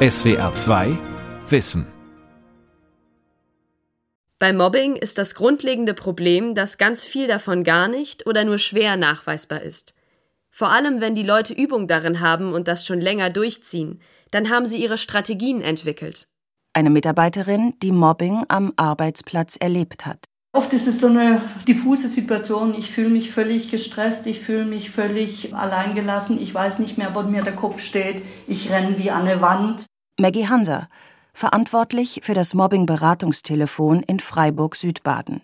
SWR 2 Wissen Bei Mobbing ist das grundlegende Problem, dass ganz viel davon gar nicht oder nur schwer nachweisbar ist. Vor allem, wenn die Leute Übung darin haben und das schon länger durchziehen, dann haben sie ihre Strategien entwickelt. Eine Mitarbeiterin, die Mobbing am Arbeitsplatz erlebt hat. Oft ist es so eine diffuse Situation. Ich fühle mich völlig gestresst, ich fühle mich völlig alleingelassen. Ich weiß nicht mehr, wo mir der Kopf steht. Ich renne wie an eine Wand. Maggie Hanser, verantwortlich für das Mobbing-Beratungstelefon in Freiburg-Südbaden.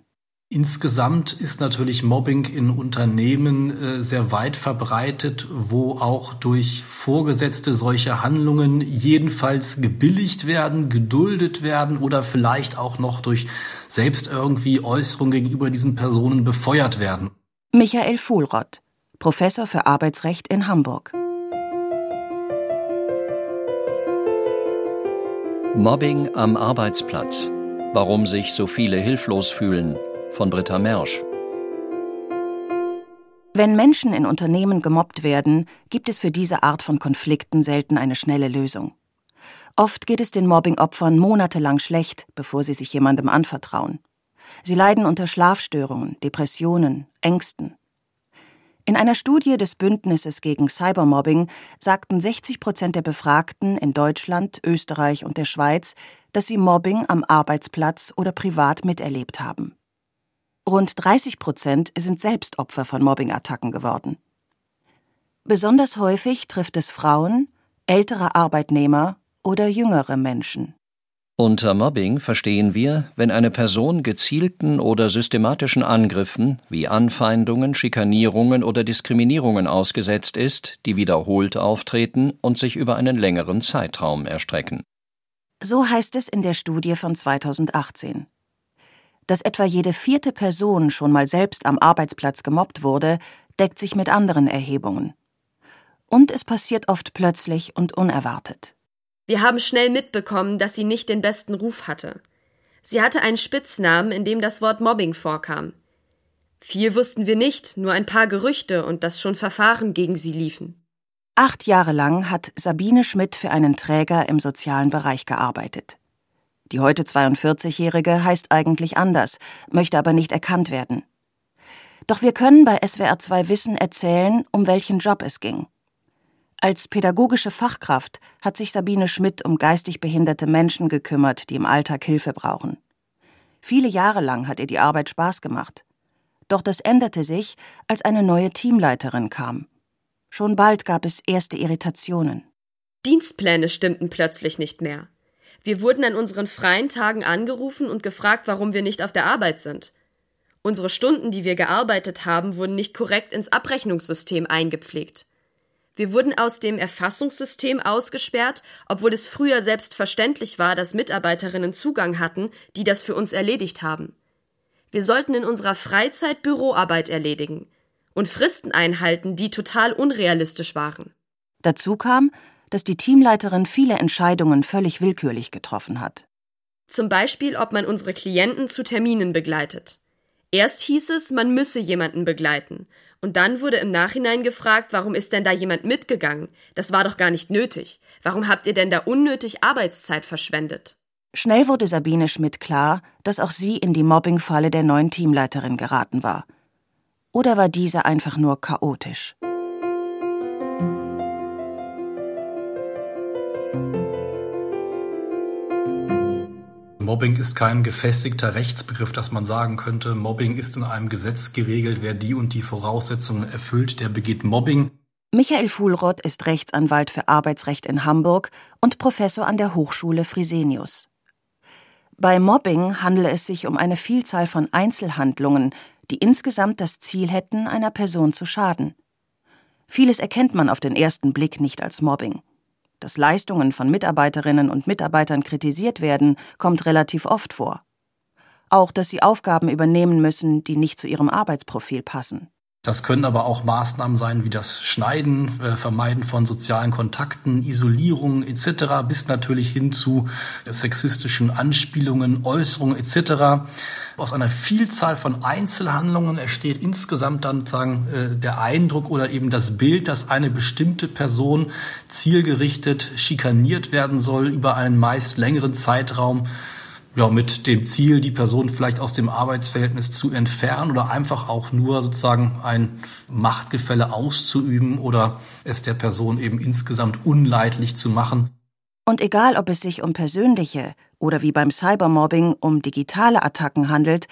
Insgesamt ist natürlich Mobbing in Unternehmen äh, sehr weit verbreitet, wo auch durch Vorgesetzte solche Handlungen jedenfalls gebilligt werden, geduldet werden oder vielleicht auch noch durch selbst irgendwie Äußerungen gegenüber diesen Personen befeuert werden. Michael Fuhlrott, Professor für Arbeitsrecht in Hamburg. Mobbing am Arbeitsplatz. Warum sich so viele hilflos fühlen von Britta Mersch. Wenn Menschen in Unternehmen gemobbt werden, gibt es für diese Art von Konflikten selten eine schnelle Lösung. Oft geht es den Mobbing-Opfern monatelang schlecht, bevor sie sich jemandem anvertrauen. Sie leiden unter Schlafstörungen, Depressionen, Ängsten. In einer Studie des Bündnisses gegen Cybermobbing sagten 60 Prozent der Befragten in Deutschland, Österreich und der Schweiz, dass sie Mobbing am Arbeitsplatz oder privat miterlebt haben. Rund 30 Prozent sind selbst Opfer von Mobbingattacken geworden. Besonders häufig trifft es Frauen, ältere Arbeitnehmer oder jüngere Menschen. Unter Mobbing verstehen wir, wenn eine Person gezielten oder systematischen Angriffen wie Anfeindungen, Schikanierungen oder Diskriminierungen ausgesetzt ist, die wiederholt auftreten und sich über einen längeren Zeitraum erstrecken. So heißt es in der Studie von 2018 dass etwa jede vierte Person schon mal selbst am Arbeitsplatz gemobbt wurde, deckt sich mit anderen Erhebungen. Und es passiert oft plötzlich und unerwartet. Wir haben schnell mitbekommen, dass sie nicht den besten Ruf hatte. Sie hatte einen Spitznamen, in dem das Wort Mobbing vorkam. Viel wussten wir nicht, nur ein paar Gerüchte und dass schon Verfahren gegen sie liefen. Acht Jahre lang hat Sabine Schmidt für einen Träger im sozialen Bereich gearbeitet. Die heute 42-Jährige heißt eigentlich anders, möchte aber nicht erkannt werden. Doch wir können bei SWR 2 Wissen erzählen, um welchen Job es ging. Als pädagogische Fachkraft hat sich Sabine Schmidt um geistig behinderte Menschen gekümmert, die im Alltag Hilfe brauchen. Viele Jahre lang hat ihr die Arbeit Spaß gemacht. Doch das änderte sich, als eine neue Teamleiterin kam. Schon bald gab es erste Irritationen. Dienstpläne stimmten plötzlich nicht mehr. Wir wurden an unseren freien Tagen angerufen und gefragt, warum wir nicht auf der Arbeit sind. Unsere Stunden, die wir gearbeitet haben, wurden nicht korrekt ins Abrechnungssystem eingepflegt. Wir wurden aus dem Erfassungssystem ausgesperrt, obwohl es früher selbstverständlich war, dass Mitarbeiterinnen Zugang hatten, die das für uns erledigt haben. Wir sollten in unserer Freizeit Büroarbeit erledigen und Fristen einhalten, die total unrealistisch waren. Dazu kam, dass die Teamleiterin viele Entscheidungen völlig willkürlich getroffen hat. Zum Beispiel, ob man unsere Klienten zu Terminen begleitet. Erst hieß es, man müsse jemanden begleiten. Und dann wurde im Nachhinein gefragt, warum ist denn da jemand mitgegangen? Das war doch gar nicht nötig. Warum habt ihr denn da unnötig Arbeitszeit verschwendet? Schnell wurde Sabine Schmidt klar, dass auch sie in die Mobbingfalle der neuen Teamleiterin geraten war. Oder war diese einfach nur chaotisch? Mobbing ist kein gefestigter Rechtsbegriff, dass man sagen könnte, Mobbing ist in einem Gesetz geregelt, wer die und die Voraussetzungen erfüllt, der begeht Mobbing. Michael Fuhlrott ist Rechtsanwalt für Arbeitsrecht in Hamburg und Professor an der Hochschule Frisenius. Bei Mobbing handele es sich um eine Vielzahl von Einzelhandlungen, die insgesamt das Ziel hätten, einer Person zu schaden. Vieles erkennt man auf den ersten Blick nicht als Mobbing. Dass Leistungen von Mitarbeiterinnen und Mitarbeitern kritisiert werden, kommt relativ oft vor. Auch, dass sie Aufgaben übernehmen müssen, die nicht zu ihrem Arbeitsprofil passen. Das können aber auch Maßnahmen sein wie das Schneiden, äh, Vermeiden von sozialen Kontakten, Isolierung etc. bis natürlich hin zu sexistischen Anspielungen, Äußerungen etc. Aus einer Vielzahl von Einzelhandlungen entsteht insgesamt dann sagen äh, der Eindruck oder eben das Bild, dass eine bestimmte Person zielgerichtet schikaniert werden soll über einen meist längeren Zeitraum ja, mit dem Ziel, die Person vielleicht aus dem Arbeitsverhältnis zu entfernen oder einfach auch nur sozusagen ein Machtgefälle auszuüben oder es der Person eben insgesamt unleidlich zu machen. Und egal, ob es sich um persönliche oder wie beim Cybermobbing um digitale Attacken handelt,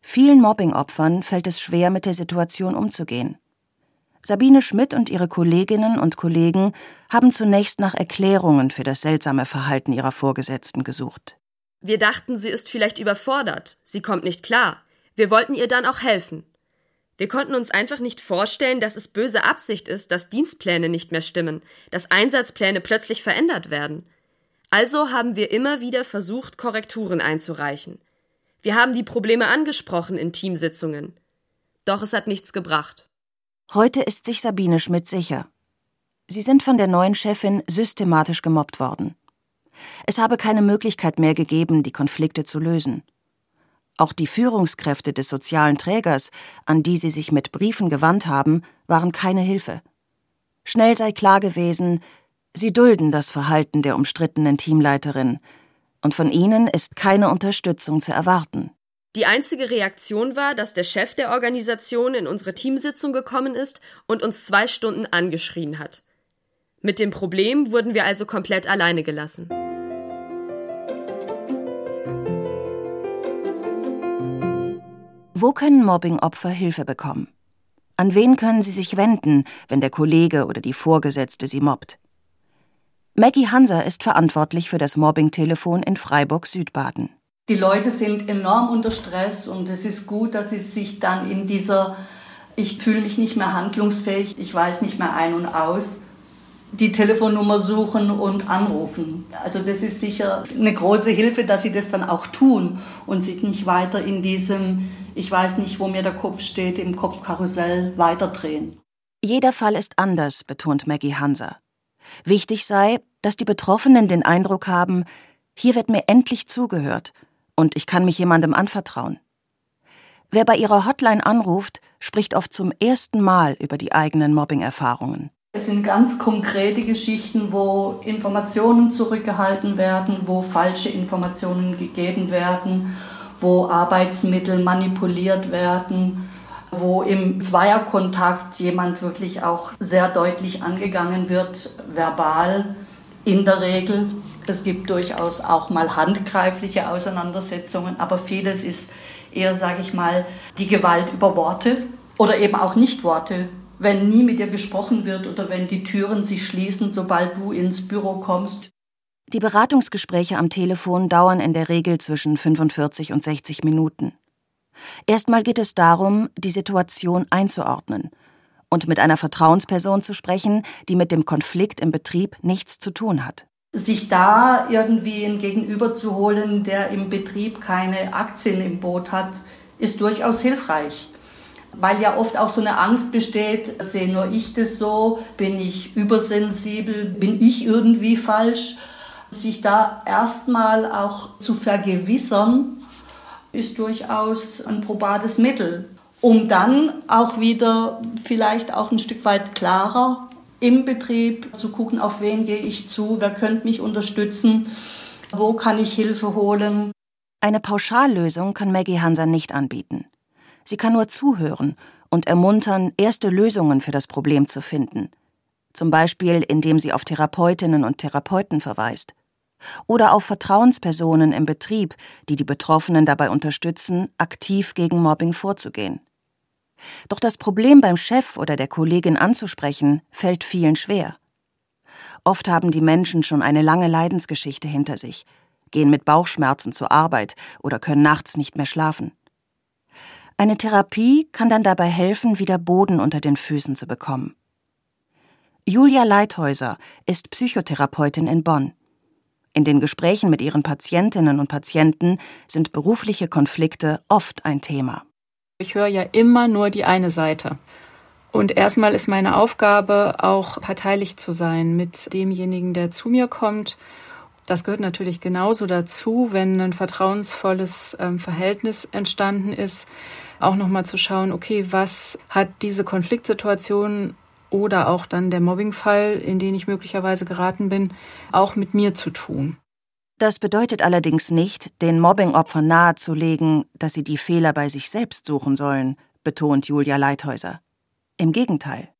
vielen Mobbingopfern fällt es schwer, mit der Situation umzugehen. Sabine Schmidt und ihre Kolleginnen und Kollegen haben zunächst nach Erklärungen für das seltsame Verhalten ihrer Vorgesetzten gesucht. Wir dachten, sie ist vielleicht überfordert, sie kommt nicht klar. Wir wollten ihr dann auch helfen. Wir konnten uns einfach nicht vorstellen, dass es böse Absicht ist, dass Dienstpläne nicht mehr stimmen, dass Einsatzpläne plötzlich verändert werden. Also haben wir immer wieder versucht, Korrekturen einzureichen. Wir haben die Probleme angesprochen in Teamsitzungen. Doch es hat nichts gebracht. Heute ist sich Sabine Schmidt sicher. Sie sind von der neuen Chefin systematisch gemobbt worden. Es habe keine Möglichkeit mehr gegeben, die Konflikte zu lösen. Auch die Führungskräfte des sozialen Trägers, an die sie sich mit Briefen gewandt haben, waren keine Hilfe. Schnell sei klar gewesen, sie dulden das Verhalten der umstrittenen Teamleiterin, und von ihnen ist keine Unterstützung zu erwarten. Die einzige Reaktion war, dass der Chef der Organisation in unsere Teamsitzung gekommen ist und uns zwei Stunden angeschrien hat. Mit dem Problem wurden wir also komplett alleine gelassen. Wo können Mobbingopfer Hilfe bekommen? An wen können sie sich wenden, wenn der Kollege oder die Vorgesetzte sie mobbt? Maggie Hanser ist verantwortlich für das Mobbing-Telefon in Freiburg-Südbaden. Die Leute sind enorm unter Stress und es ist gut, dass sie sich dann in dieser ich fühle mich nicht mehr handlungsfähig, ich weiß nicht mehr ein und aus, die Telefonnummer suchen und anrufen. Also das ist sicher eine große Hilfe, dass sie das dann auch tun und sich nicht weiter in diesem ich weiß nicht, wo mir der Kopf steht, im Kopfkarussell weiterdrehen. Jeder Fall ist anders, betont Maggie Hanser. Wichtig sei, dass die Betroffenen den Eindruck haben, hier wird mir endlich zugehört und ich kann mich jemandem anvertrauen. Wer bei ihrer Hotline anruft, spricht oft zum ersten Mal über die eigenen Mobbing-Erfahrungen. Es sind ganz konkrete Geschichten, wo Informationen zurückgehalten werden, wo falsche Informationen gegeben werden wo Arbeitsmittel manipuliert werden, wo im Zweierkontakt jemand wirklich auch sehr deutlich angegangen wird, verbal in der Regel. Es gibt durchaus auch mal handgreifliche Auseinandersetzungen, aber vieles ist eher, sage ich mal, die Gewalt über Worte oder eben auch nicht Worte. Wenn nie mit dir gesprochen wird oder wenn die Türen sich schließen, sobald du ins Büro kommst, die Beratungsgespräche am Telefon dauern in der Regel zwischen 45 und 60 Minuten. Erstmal geht es darum, die Situation einzuordnen und mit einer Vertrauensperson zu sprechen, die mit dem Konflikt im Betrieb nichts zu tun hat. Sich da irgendwie ein Gegenüber zu holen, der im Betrieb keine Aktien im Boot hat, ist durchaus hilfreich. Weil ja oft auch so eine Angst besteht, sehe nur ich das so, bin ich übersensibel, bin ich irgendwie falsch sich da erstmal auch zu vergewissern, ist durchaus ein probates Mittel, um dann auch wieder vielleicht auch ein Stück weit klarer im Betrieb zu gucken, auf wen gehe ich zu, wer könnte mich unterstützen, wo kann ich Hilfe holen. Eine Pauschallösung kann Maggie Hanser nicht anbieten. Sie kann nur zuhören und ermuntern, erste Lösungen für das Problem zu finden. Zum Beispiel, indem sie auf Therapeutinnen und Therapeuten verweist oder auf Vertrauenspersonen im Betrieb, die die Betroffenen dabei unterstützen, aktiv gegen Mobbing vorzugehen. Doch das Problem beim Chef oder der Kollegin anzusprechen, fällt vielen schwer. Oft haben die Menschen schon eine lange Leidensgeschichte hinter sich, gehen mit Bauchschmerzen zur Arbeit oder können nachts nicht mehr schlafen. Eine Therapie kann dann dabei helfen, wieder Boden unter den Füßen zu bekommen. Julia Leithäuser ist Psychotherapeutin in Bonn. In den Gesprächen mit ihren Patientinnen und Patienten sind berufliche Konflikte oft ein Thema. Ich höre ja immer nur die eine Seite. Und erstmal ist meine Aufgabe auch parteilich zu sein mit demjenigen, der zu mir kommt. Das gehört natürlich genauso dazu, wenn ein vertrauensvolles ähm, Verhältnis entstanden ist, auch nochmal zu schauen, okay, was hat diese Konfliktsituation oder auch dann der Mobbingfall, in den ich möglicherweise geraten bin, auch mit mir zu tun. Das bedeutet allerdings nicht, den Mobbingopfern nahezulegen, dass sie die Fehler bei sich selbst suchen sollen, betont Julia Leithäuser. Im Gegenteil.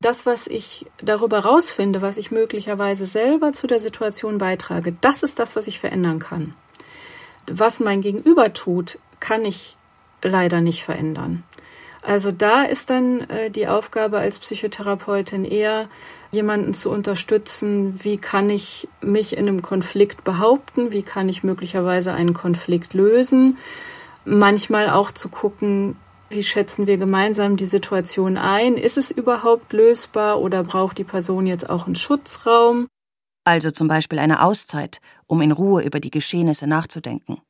Das, was ich darüber rausfinde, was ich möglicherweise selber zu der Situation beitrage, das ist das, was ich verändern kann. Was mein Gegenüber tut, kann ich leider nicht verändern. Also da ist dann äh, die Aufgabe als Psychotherapeutin eher, jemanden zu unterstützen, wie kann ich mich in einem Konflikt behaupten, wie kann ich möglicherweise einen Konflikt lösen. Manchmal auch zu gucken, wie schätzen wir gemeinsam die Situation ein? Ist es überhaupt lösbar oder braucht die Person jetzt auch einen Schutzraum? Also zum Beispiel eine Auszeit, um in Ruhe über die Geschehnisse nachzudenken.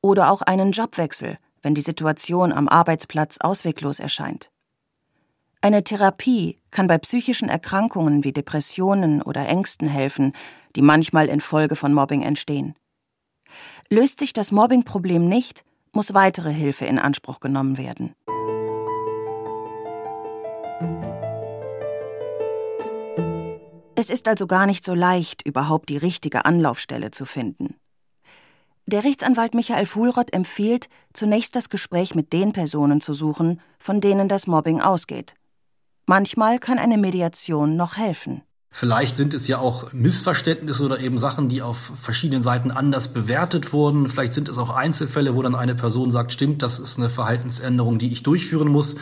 Oder auch einen Jobwechsel, wenn die Situation am Arbeitsplatz ausweglos erscheint. Eine Therapie kann bei psychischen Erkrankungen wie Depressionen oder Ängsten helfen, die manchmal infolge von Mobbing entstehen. Löst sich das Mobbingproblem nicht, muss weitere Hilfe in Anspruch genommen werden. Es ist also gar nicht so leicht, überhaupt die richtige Anlaufstelle zu finden. Der Rechtsanwalt Michael Fuhlrott empfiehlt, zunächst das Gespräch mit den Personen zu suchen, von denen das Mobbing ausgeht. Manchmal kann eine Mediation noch helfen. Vielleicht sind es ja auch Missverständnisse oder eben Sachen, die auf verschiedenen Seiten anders bewertet wurden. Vielleicht sind es auch Einzelfälle, wo dann eine Person sagt, stimmt, das ist eine Verhaltensänderung, die ich durchführen muss.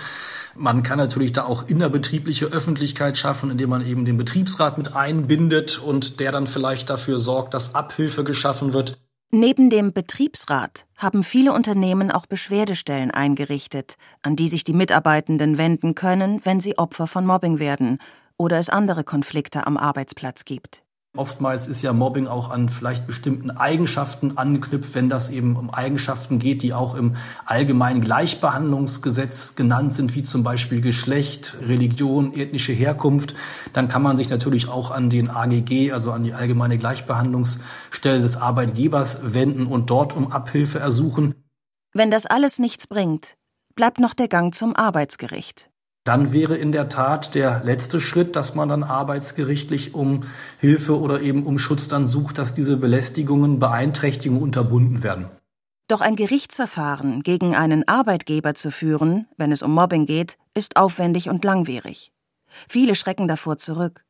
Man kann natürlich da auch innerbetriebliche Öffentlichkeit schaffen, indem man eben den Betriebsrat mit einbindet und der dann vielleicht dafür sorgt, dass Abhilfe geschaffen wird. Neben dem Betriebsrat haben viele Unternehmen auch Beschwerdestellen eingerichtet, an die sich die Mitarbeitenden wenden können, wenn sie Opfer von Mobbing werden oder es andere Konflikte am Arbeitsplatz gibt. Oftmals ist ja Mobbing auch an vielleicht bestimmten Eigenschaften angeknüpft, wenn das eben um Eigenschaften geht, die auch im allgemeinen Gleichbehandlungsgesetz genannt sind, wie zum Beispiel Geschlecht, Religion, ethnische Herkunft. Dann kann man sich natürlich auch an den AGG, also an die allgemeine Gleichbehandlungsstelle des Arbeitgebers wenden und dort um Abhilfe ersuchen. Wenn das alles nichts bringt, bleibt noch der Gang zum Arbeitsgericht. Dann wäre in der Tat der letzte Schritt, dass man dann arbeitsgerichtlich um Hilfe oder eben um Schutz dann sucht, dass diese Belästigungen, Beeinträchtigungen unterbunden werden. Doch ein Gerichtsverfahren gegen einen Arbeitgeber zu führen, wenn es um Mobbing geht, ist aufwendig und langwierig. Viele schrecken davor zurück.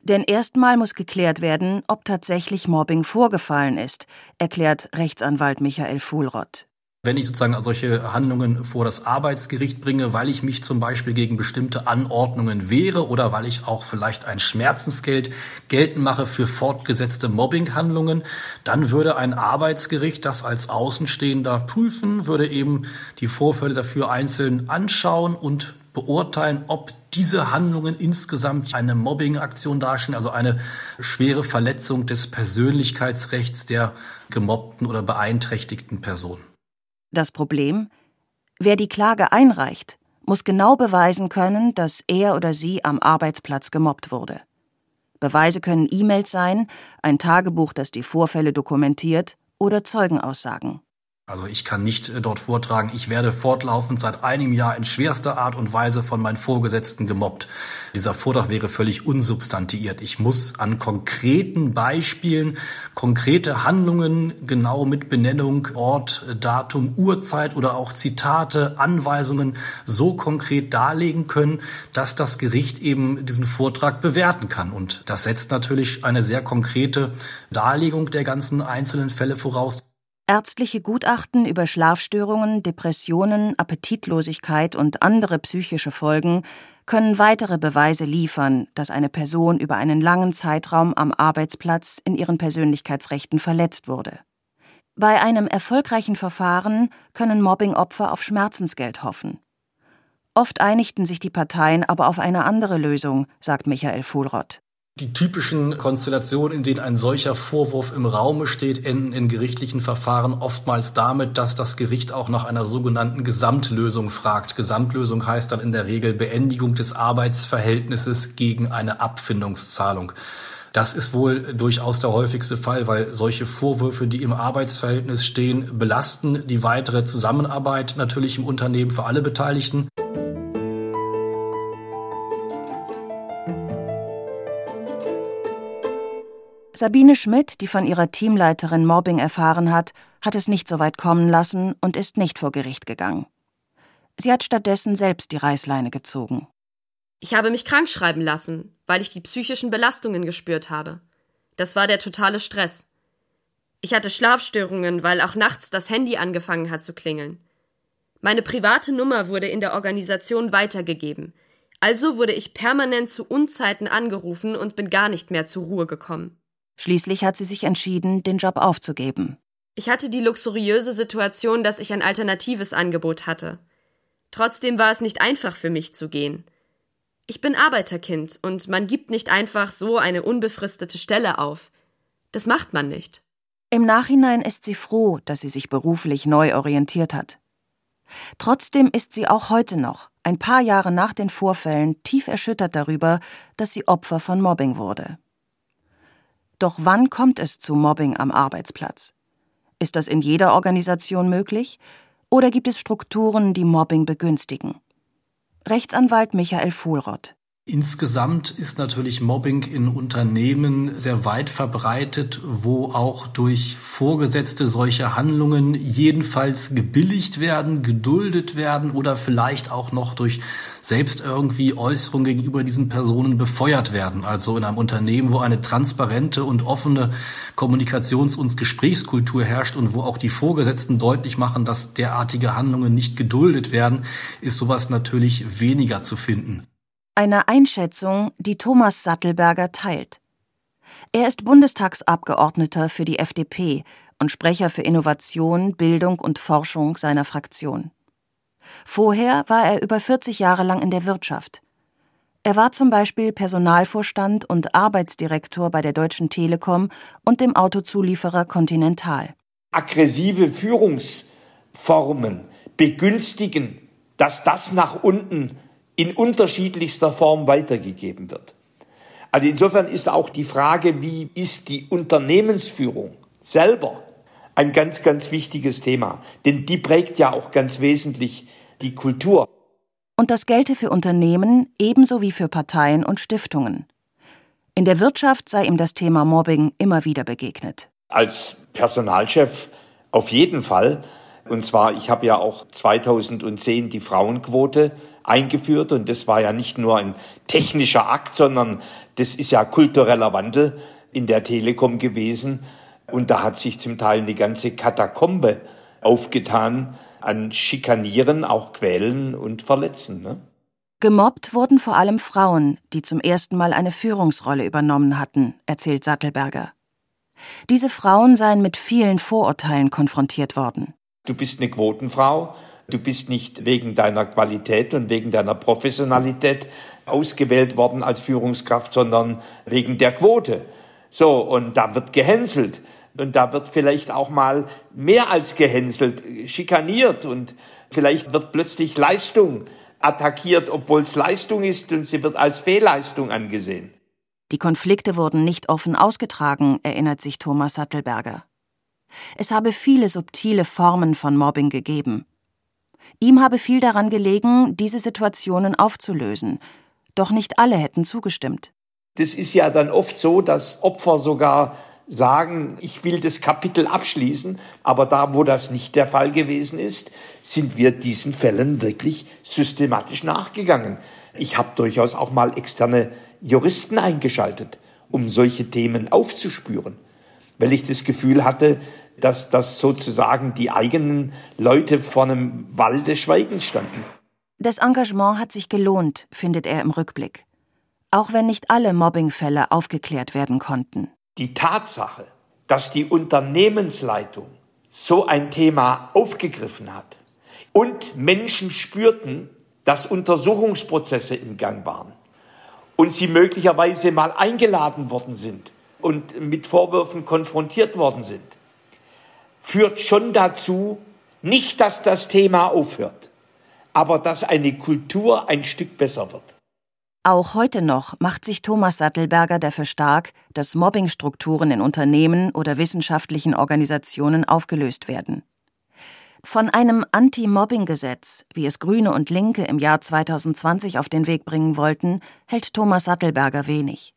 Denn erstmal muss geklärt werden, ob tatsächlich Mobbing vorgefallen ist, erklärt Rechtsanwalt Michael Fuhlrott. Wenn ich sozusagen solche Handlungen vor das Arbeitsgericht bringe, weil ich mich zum Beispiel gegen bestimmte Anordnungen wehre oder weil ich auch vielleicht ein Schmerzensgeld geltend mache für fortgesetzte Mobbinghandlungen, dann würde ein Arbeitsgericht das als Außenstehender prüfen, würde eben die Vorfälle dafür einzeln anschauen und beurteilen, ob diese Handlungen insgesamt eine Mobbingaktion darstellen, also eine schwere Verletzung des Persönlichkeitsrechts der gemobbten oder beeinträchtigten Person. Das Problem? Wer die Klage einreicht, muss genau beweisen können, dass er oder sie am Arbeitsplatz gemobbt wurde. Beweise können E-Mails sein, ein Tagebuch, das die Vorfälle dokumentiert, oder Zeugenaussagen. Also ich kann nicht äh, dort vortragen, ich werde fortlaufend seit einem Jahr in schwerster Art und Weise von meinen Vorgesetzten gemobbt. Dieser Vortrag wäre völlig unsubstantiiert. Ich muss an konkreten Beispielen, konkrete Handlungen, genau mit Benennung, Ort, Datum, Uhrzeit oder auch Zitate, Anweisungen so konkret darlegen können, dass das Gericht eben diesen Vortrag bewerten kann. Und das setzt natürlich eine sehr konkrete Darlegung der ganzen einzelnen Fälle voraus. Ärztliche Gutachten über Schlafstörungen, Depressionen, Appetitlosigkeit und andere psychische Folgen können weitere Beweise liefern, dass eine Person über einen langen Zeitraum am Arbeitsplatz in ihren Persönlichkeitsrechten verletzt wurde. Bei einem erfolgreichen Verfahren können Mobbingopfer auf Schmerzensgeld hoffen. Oft einigten sich die Parteien aber auf eine andere Lösung, sagt Michael Fuhlrott. Die typischen Konstellationen, in denen ein solcher Vorwurf im Raume steht, enden in gerichtlichen Verfahren oftmals damit, dass das Gericht auch nach einer sogenannten Gesamtlösung fragt. Gesamtlösung heißt dann in der Regel Beendigung des Arbeitsverhältnisses gegen eine Abfindungszahlung. Das ist wohl durchaus der häufigste Fall, weil solche Vorwürfe, die im Arbeitsverhältnis stehen, belasten die weitere Zusammenarbeit natürlich im Unternehmen für alle Beteiligten. Sabine Schmidt, die von ihrer Teamleiterin Mobbing erfahren hat, hat es nicht so weit kommen lassen und ist nicht vor Gericht gegangen. Sie hat stattdessen selbst die Reißleine gezogen. Ich habe mich krank schreiben lassen, weil ich die psychischen Belastungen gespürt habe. Das war der totale Stress. Ich hatte Schlafstörungen, weil auch nachts das Handy angefangen hat zu klingeln. Meine private Nummer wurde in der Organisation weitergegeben. Also wurde ich permanent zu Unzeiten angerufen und bin gar nicht mehr zur Ruhe gekommen. Schließlich hat sie sich entschieden, den Job aufzugeben. Ich hatte die luxuriöse Situation, dass ich ein alternatives Angebot hatte. Trotzdem war es nicht einfach für mich zu gehen. Ich bin Arbeiterkind und man gibt nicht einfach so eine unbefristete Stelle auf. Das macht man nicht. Im Nachhinein ist sie froh, dass sie sich beruflich neu orientiert hat. Trotzdem ist sie auch heute noch, ein paar Jahre nach den Vorfällen, tief erschüttert darüber, dass sie Opfer von Mobbing wurde. Doch wann kommt es zu Mobbing am Arbeitsplatz? Ist das in jeder Organisation möglich? Oder gibt es Strukturen, die Mobbing begünstigen? Rechtsanwalt Michael Vohlrott Insgesamt ist natürlich Mobbing in Unternehmen sehr weit verbreitet, wo auch durch Vorgesetzte solche Handlungen jedenfalls gebilligt werden, geduldet werden oder vielleicht auch noch durch selbst irgendwie Äußerungen gegenüber diesen Personen befeuert werden. Also in einem Unternehmen, wo eine transparente und offene Kommunikations- und Gesprächskultur herrscht und wo auch die Vorgesetzten deutlich machen, dass derartige Handlungen nicht geduldet werden, ist sowas natürlich weniger zu finden. Eine Einschätzung, die Thomas Sattelberger teilt. Er ist Bundestagsabgeordneter für die FDP und Sprecher für Innovation, Bildung und Forschung seiner Fraktion. Vorher war er über 40 Jahre lang in der Wirtschaft. Er war zum Beispiel Personalvorstand und Arbeitsdirektor bei der Deutschen Telekom und dem Autozulieferer Continental. Aggressive Führungsformen begünstigen, dass das nach unten in unterschiedlichster Form weitergegeben wird. Also insofern ist auch die Frage, wie ist die Unternehmensführung selber ein ganz, ganz wichtiges Thema. Denn die prägt ja auch ganz wesentlich die Kultur. Und das gelte für Unternehmen ebenso wie für Parteien und Stiftungen. In der Wirtschaft sei ihm das Thema Mobbing immer wieder begegnet. Als Personalchef auf jeden Fall. Und zwar, ich habe ja auch 2010 die Frauenquote eingeführt. Und das war ja nicht nur ein technischer Akt, sondern das ist ja kultureller Wandel in der Telekom gewesen. Und da hat sich zum Teil eine ganze Katakombe aufgetan an Schikanieren, auch Quälen und Verletzen. Ne? Gemobbt wurden vor allem Frauen, die zum ersten Mal eine Führungsrolle übernommen hatten, erzählt Sattelberger. Diese Frauen seien mit vielen Vorurteilen konfrontiert worden. Du bist eine Quotenfrau, Du bist nicht wegen deiner Qualität und wegen deiner Professionalität ausgewählt worden als Führungskraft, sondern wegen der Quote. So, und da wird gehänselt. Und da wird vielleicht auch mal mehr als gehänselt, schikaniert und vielleicht wird plötzlich Leistung attackiert, obwohl es Leistung ist und sie wird als Fehlleistung angesehen. Die Konflikte wurden nicht offen ausgetragen, erinnert sich Thomas Sattelberger. Es habe viele subtile Formen von Mobbing gegeben. Ihm habe viel daran gelegen, diese Situationen aufzulösen. Doch nicht alle hätten zugestimmt. Das ist ja dann oft so, dass Opfer sogar sagen, ich will das Kapitel abschließen, aber da, wo das nicht der Fall gewesen ist, sind wir diesen Fällen wirklich systematisch nachgegangen. Ich habe durchaus auch mal externe Juristen eingeschaltet, um solche Themen aufzuspüren, weil ich das Gefühl hatte, dass das sozusagen die eigenen Leute vor einem Wall des Schweigens standen. Das Engagement hat sich gelohnt, findet er im Rückblick. Auch wenn nicht alle Mobbingfälle aufgeklärt werden konnten. Die Tatsache, dass die Unternehmensleitung so ein Thema aufgegriffen hat und Menschen spürten, dass Untersuchungsprozesse im Gang waren und sie möglicherweise mal eingeladen worden sind und mit Vorwürfen konfrontiert worden sind, führt schon dazu, nicht, dass das Thema aufhört, aber dass eine Kultur ein Stück besser wird. Auch heute noch macht sich Thomas Sattelberger dafür stark, dass Mobbingstrukturen in Unternehmen oder wissenschaftlichen Organisationen aufgelöst werden. Von einem Anti-Mobbing-Gesetz, wie es Grüne und Linke im Jahr 2020 auf den Weg bringen wollten, hält Thomas Sattelberger wenig.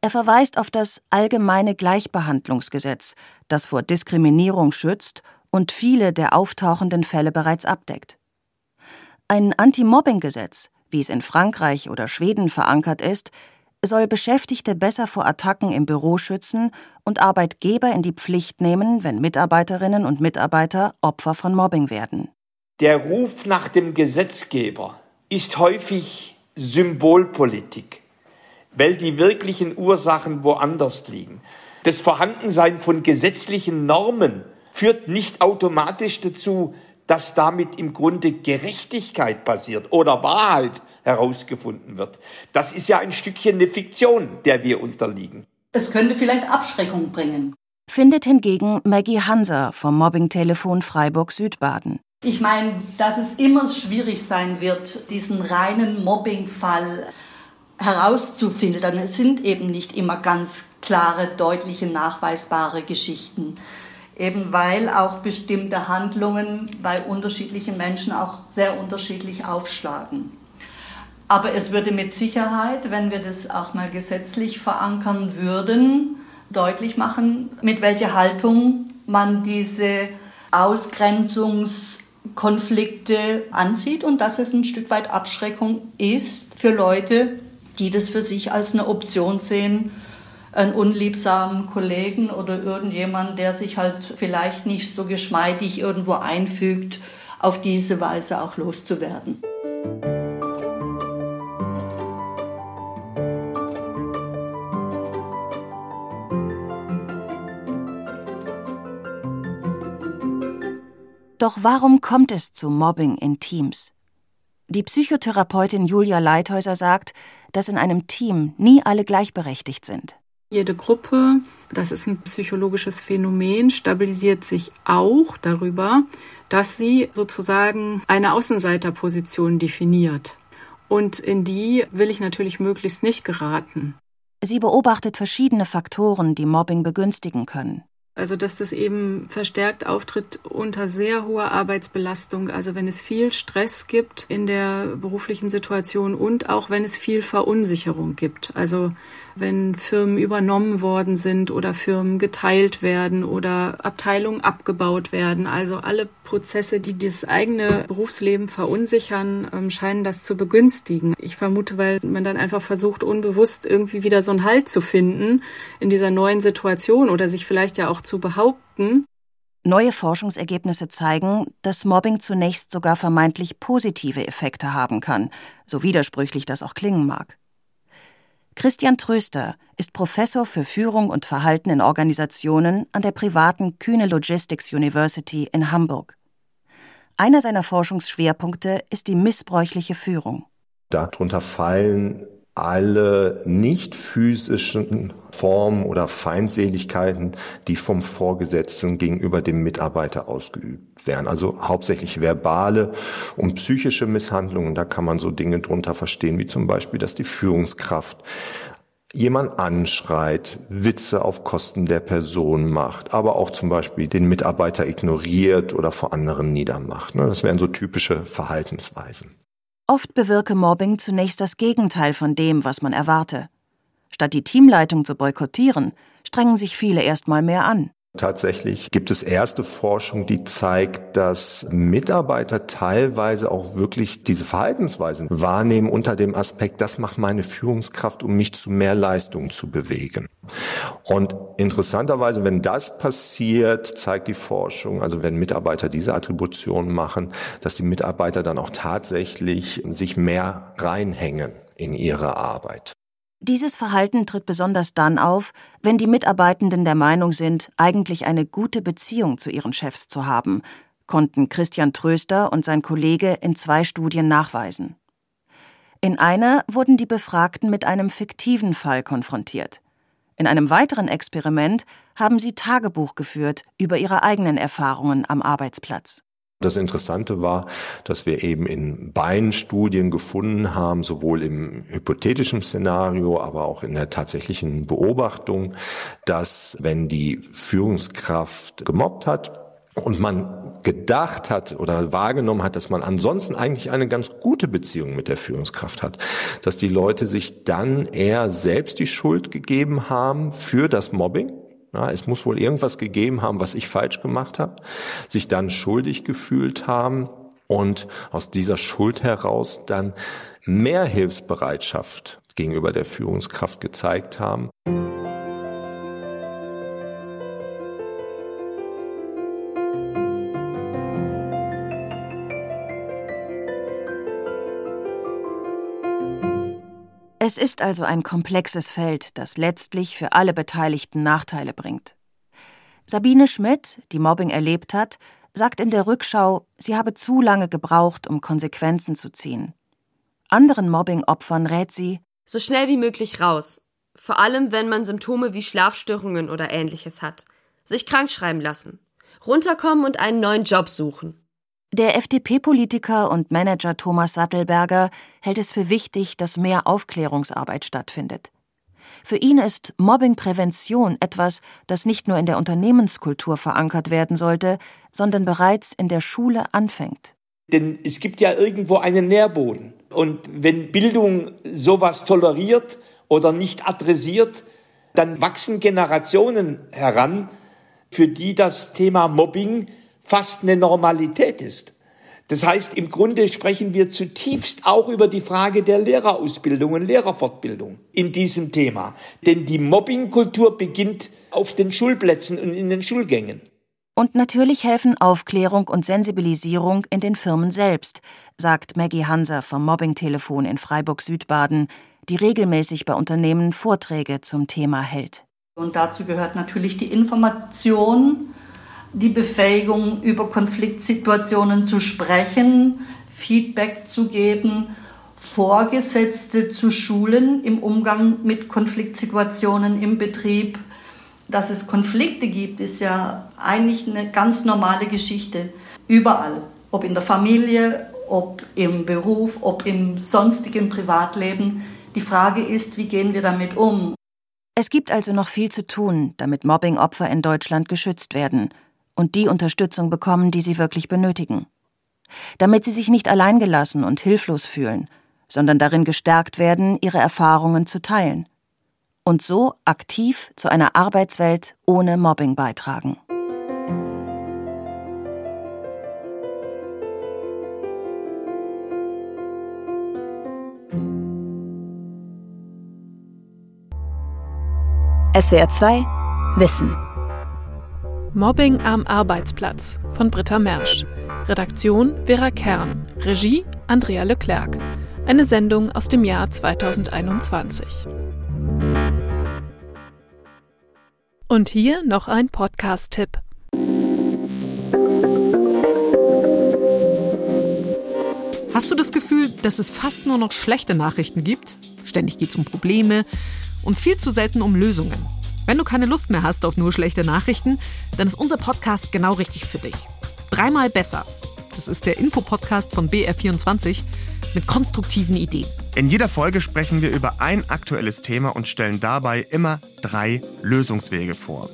Er verweist auf das Allgemeine Gleichbehandlungsgesetz, das vor Diskriminierung schützt und viele der auftauchenden Fälle bereits abdeckt. Ein Anti-Mobbing-Gesetz, wie es in Frankreich oder Schweden verankert ist, soll Beschäftigte besser vor Attacken im Büro schützen und Arbeitgeber in die Pflicht nehmen, wenn Mitarbeiterinnen und Mitarbeiter Opfer von Mobbing werden. Der Ruf nach dem Gesetzgeber ist häufig Symbolpolitik, weil die wirklichen Ursachen woanders liegen. Das Vorhandensein von gesetzlichen Normen führt nicht automatisch dazu, dass damit im Grunde Gerechtigkeit passiert oder Wahrheit herausgefunden wird. Das ist ja ein Stückchen eine Fiktion, der wir unterliegen. Es könnte vielleicht Abschreckung bringen. Findet hingegen Maggie Hanser vom Mobbing-Telefon Freiburg-Südbaden. Ich meine, dass es immer schwierig sein wird, diesen reinen Mobbing-Fall herauszufiltern. Es sind eben nicht immer ganz klare, deutliche, nachweisbare Geschichten eben weil auch bestimmte Handlungen bei unterschiedlichen Menschen auch sehr unterschiedlich aufschlagen. Aber es würde mit Sicherheit, wenn wir das auch mal gesetzlich verankern würden, deutlich machen, mit welcher Haltung man diese Ausgrenzungskonflikte ansieht und dass es ein Stück weit Abschreckung ist für Leute, die das für sich als eine Option sehen, einen unliebsamen Kollegen oder irgendjemand, der sich halt vielleicht nicht so geschmeidig irgendwo einfügt, auf diese Weise auch loszuwerden. Doch warum kommt es zu Mobbing in Teams? Die Psychotherapeutin Julia Leithäuser sagt, dass in einem Team nie alle gleichberechtigt sind. Jede Gruppe, das ist ein psychologisches Phänomen, stabilisiert sich auch darüber, dass sie sozusagen eine Außenseiterposition definiert. Und in die will ich natürlich möglichst nicht geraten. Sie beobachtet verschiedene Faktoren, die Mobbing begünstigen können. Also dass das eben verstärkt auftritt unter sehr hoher Arbeitsbelastung, also wenn es viel Stress gibt in der beruflichen Situation und auch wenn es viel Verunsicherung gibt. Also wenn Firmen übernommen worden sind oder Firmen geteilt werden oder Abteilungen abgebaut werden. Also alle Prozesse, die das eigene Berufsleben verunsichern, ähm, scheinen das zu begünstigen. Ich vermute, weil man dann einfach versucht, unbewusst irgendwie wieder so einen Halt zu finden in dieser neuen Situation oder sich vielleicht ja auch zu behaupten. Neue Forschungsergebnisse zeigen, dass Mobbing zunächst sogar vermeintlich positive Effekte haben kann, so widersprüchlich das auch klingen mag. Christian Tröster ist Professor für Führung und Verhalten in Organisationen an der privaten Kühne Logistics University in Hamburg. Einer seiner Forschungsschwerpunkte ist die missbräuchliche Führung. Darunter fallen alle nicht physischen Formen oder Feindseligkeiten, die vom Vorgesetzten gegenüber dem Mitarbeiter ausgeübt werden. Also hauptsächlich verbale und psychische Misshandlungen. Da kann man so Dinge drunter verstehen, wie zum Beispiel, dass die Führungskraft jemand anschreit, Witze auf Kosten der Person macht, aber auch zum Beispiel den Mitarbeiter ignoriert oder vor anderen niedermacht. Ne? Das wären so typische Verhaltensweisen. Oft bewirke Mobbing zunächst das Gegenteil von dem, was man erwarte. Statt die Teamleitung zu boykottieren, strengen sich viele erstmal mehr an. Tatsächlich gibt es erste Forschung, die zeigt, dass Mitarbeiter teilweise auch wirklich diese Verhaltensweisen wahrnehmen unter dem Aspekt, das macht meine Führungskraft, um mich zu mehr Leistung zu bewegen. Und interessanterweise, wenn das passiert, zeigt die Forschung, also wenn Mitarbeiter diese Attribution machen, dass die Mitarbeiter dann auch tatsächlich sich mehr reinhängen in ihre Arbeit. Dieses Verhalten tritt besonders dann auf, wenn die Mitarbeitenden der Meinung sind, eigentlich eine gute Beziehung zu ihren Chefs zu haben, konnten Christian Tröster und sein Kollege in zwei Studien nachweisen. In einer wurden die Befragten mit einem fiktiven Fall konfrontiert. In einem weiteren Experiment haben sie Tagebuch geführt über ihre eigenen Erfahrungen am Arbeitsplatz. Das Interessante war, dass wir eben in beiden Studien gefunden haben, sowohl im hypothetischen Szenario, aber auch in der tatsächlichen Beobachtung, dass wenn die Führungskraft gemobbt hat, und man gedacht hat oder wahrgenommen hat, dass man ansonsten eigentlich eine ganz gute Beziehung mit der Führungskraft hat, dass die Leute sich dann eher selbst die Schuld gegeben haben für das Mobbing ja, es muss wohl irgendwas gegeben haben, was ich falsch gemacht habe, sich dann schuldig gefühlt haben und aus dieser Schuld heraus dann mehr Hilfsbereitschaft gegenüber der Führungskraft gezeigt haben. Es ist also ein komplexes Feld, das letztlich für alle Beteiligten Nachteile bringt. Sabine Schmidt, die Mobbing erlebt hat, sagt in der Rückschau, sie habe zu lange gebraucht, um Konsequenzen zu ziehen. Anderen Mobbing-Opfern rät sie, so schnell wie möglich raus. Vor allem, wenn man Symptome wie Schlafstörungen oder ähnliches hat. Sich krank schreiben lassen. Runterkommen und einen neuen Job suchen. Der FDP-Politiker und Manager Thomas Sattelberger hält es für wichtig, dass mehr Aufklärungsarbeit stattfindet. Für ihn ist Mobbingprävention etwas, das nicht nur in der Unternehmenskultur verankert werden sollte, sondern bereits in der Schule anfängt. Denn es gibt ja irgendwo einen Nährboden. Und wenn Bildung sowas toleriert oder nicht adressiert, dann wachsen Generationen heran, für die das Thema Mobbing fast eine Normalität ist. Das heißt, im Grunde sprechen wir zutiefst auch über die Frage der Lehrerausbildung und Lehrerfortbildung in diesem Thema. Denn die Mobbingkultur beginnt auf den Schulplätzen und in den Schulgängen. Und natürlich helfen Aufklärung und Sensibilisierung in den Firmen selbst, sagt Maggie Hanser vom Mobbing-Telefon in Freiburg-Südbaden, die regelmäßig bei Unternehmen Vorträge zum Thema hält. Und dazu gehört natürlich die Information die Befähigung, über Konfliktsituationen zu sprechen, Feedback zu geben, Vorgesetzte zu schulen im Umgang mit Konfliktsituationen im Betrieb. Dass es Konflikte gibt, ist ja eigentlich eine ganz normale Geschichte. Überall. Ob in der Familie, ob im Beruf, ob im sonstigen Privatleben. Die Frage ist, wie gehen wir damit um? Es gibt also noch viel zu tun, damit Mobbingopfer in Deutschland geschützt werden und die Unterstützung bekommen, die sie wirklich benötigen. Damit sie sich nicht alleingelassen und hilflos fühlen, sondern darin gestärkt werden, ihre Erfahrungen zu teilen. Und so aktiv zu einer Arbeitswelt ohne Mobbing beitragen. SWR 2 Wissen Mobbing am Arbeitsplatz von Britta Mersch. Redaktion Vera Kern. Regie Andrea Leclerc. Eine Sendung aus dem Jahr 2021. Und hier noch ein Podcast-Tipp. Hast du das Gefühl, dass es fast nur noch schlechte Nachrichten gibt? Ständig geht es um Probleme und viel zu selten um Lösungen. Wenn du keine Lust mehr hast auf nur schlechte Nachrichten, dann ist unser Podcast genau richtig für dich. Dreimal besser. Das ist der Infopodcast von BR24 mit konstruktiven Ideen. In jeder Folge sprechen wir über ein aktuelles Thema und stellen dabei immer drei Lösungswege vor.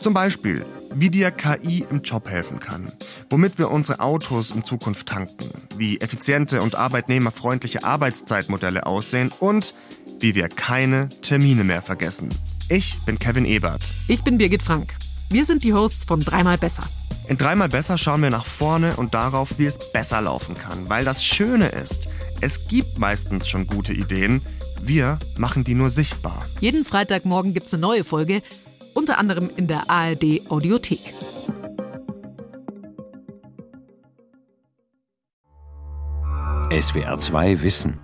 Zum Beispiel, wie dir KI im Job helfen kann, womit wir unsere Autos in Zukunft tanken, wie effiziente und arbeitnehmerfreundliche Arbeitszeitmodelle aussehen und wie wir keine Termine mehr vergessen. Ich bin Kevin Ebert. Ich bin Birgit Frank. Wir sind die Hosts von Dreimal Besser. In Dreimal Besser schauen wir nach vorne und darauf, wie es besser laufen kann. Weil das Schöne ist, es gibt meistens schon gute Ideen. Wir machen die nur sichtbar. Jeden Freitagmorgen gibt es eine neue Folge, unter anderem in der ARD Audiothek. SWR 2 Wissen.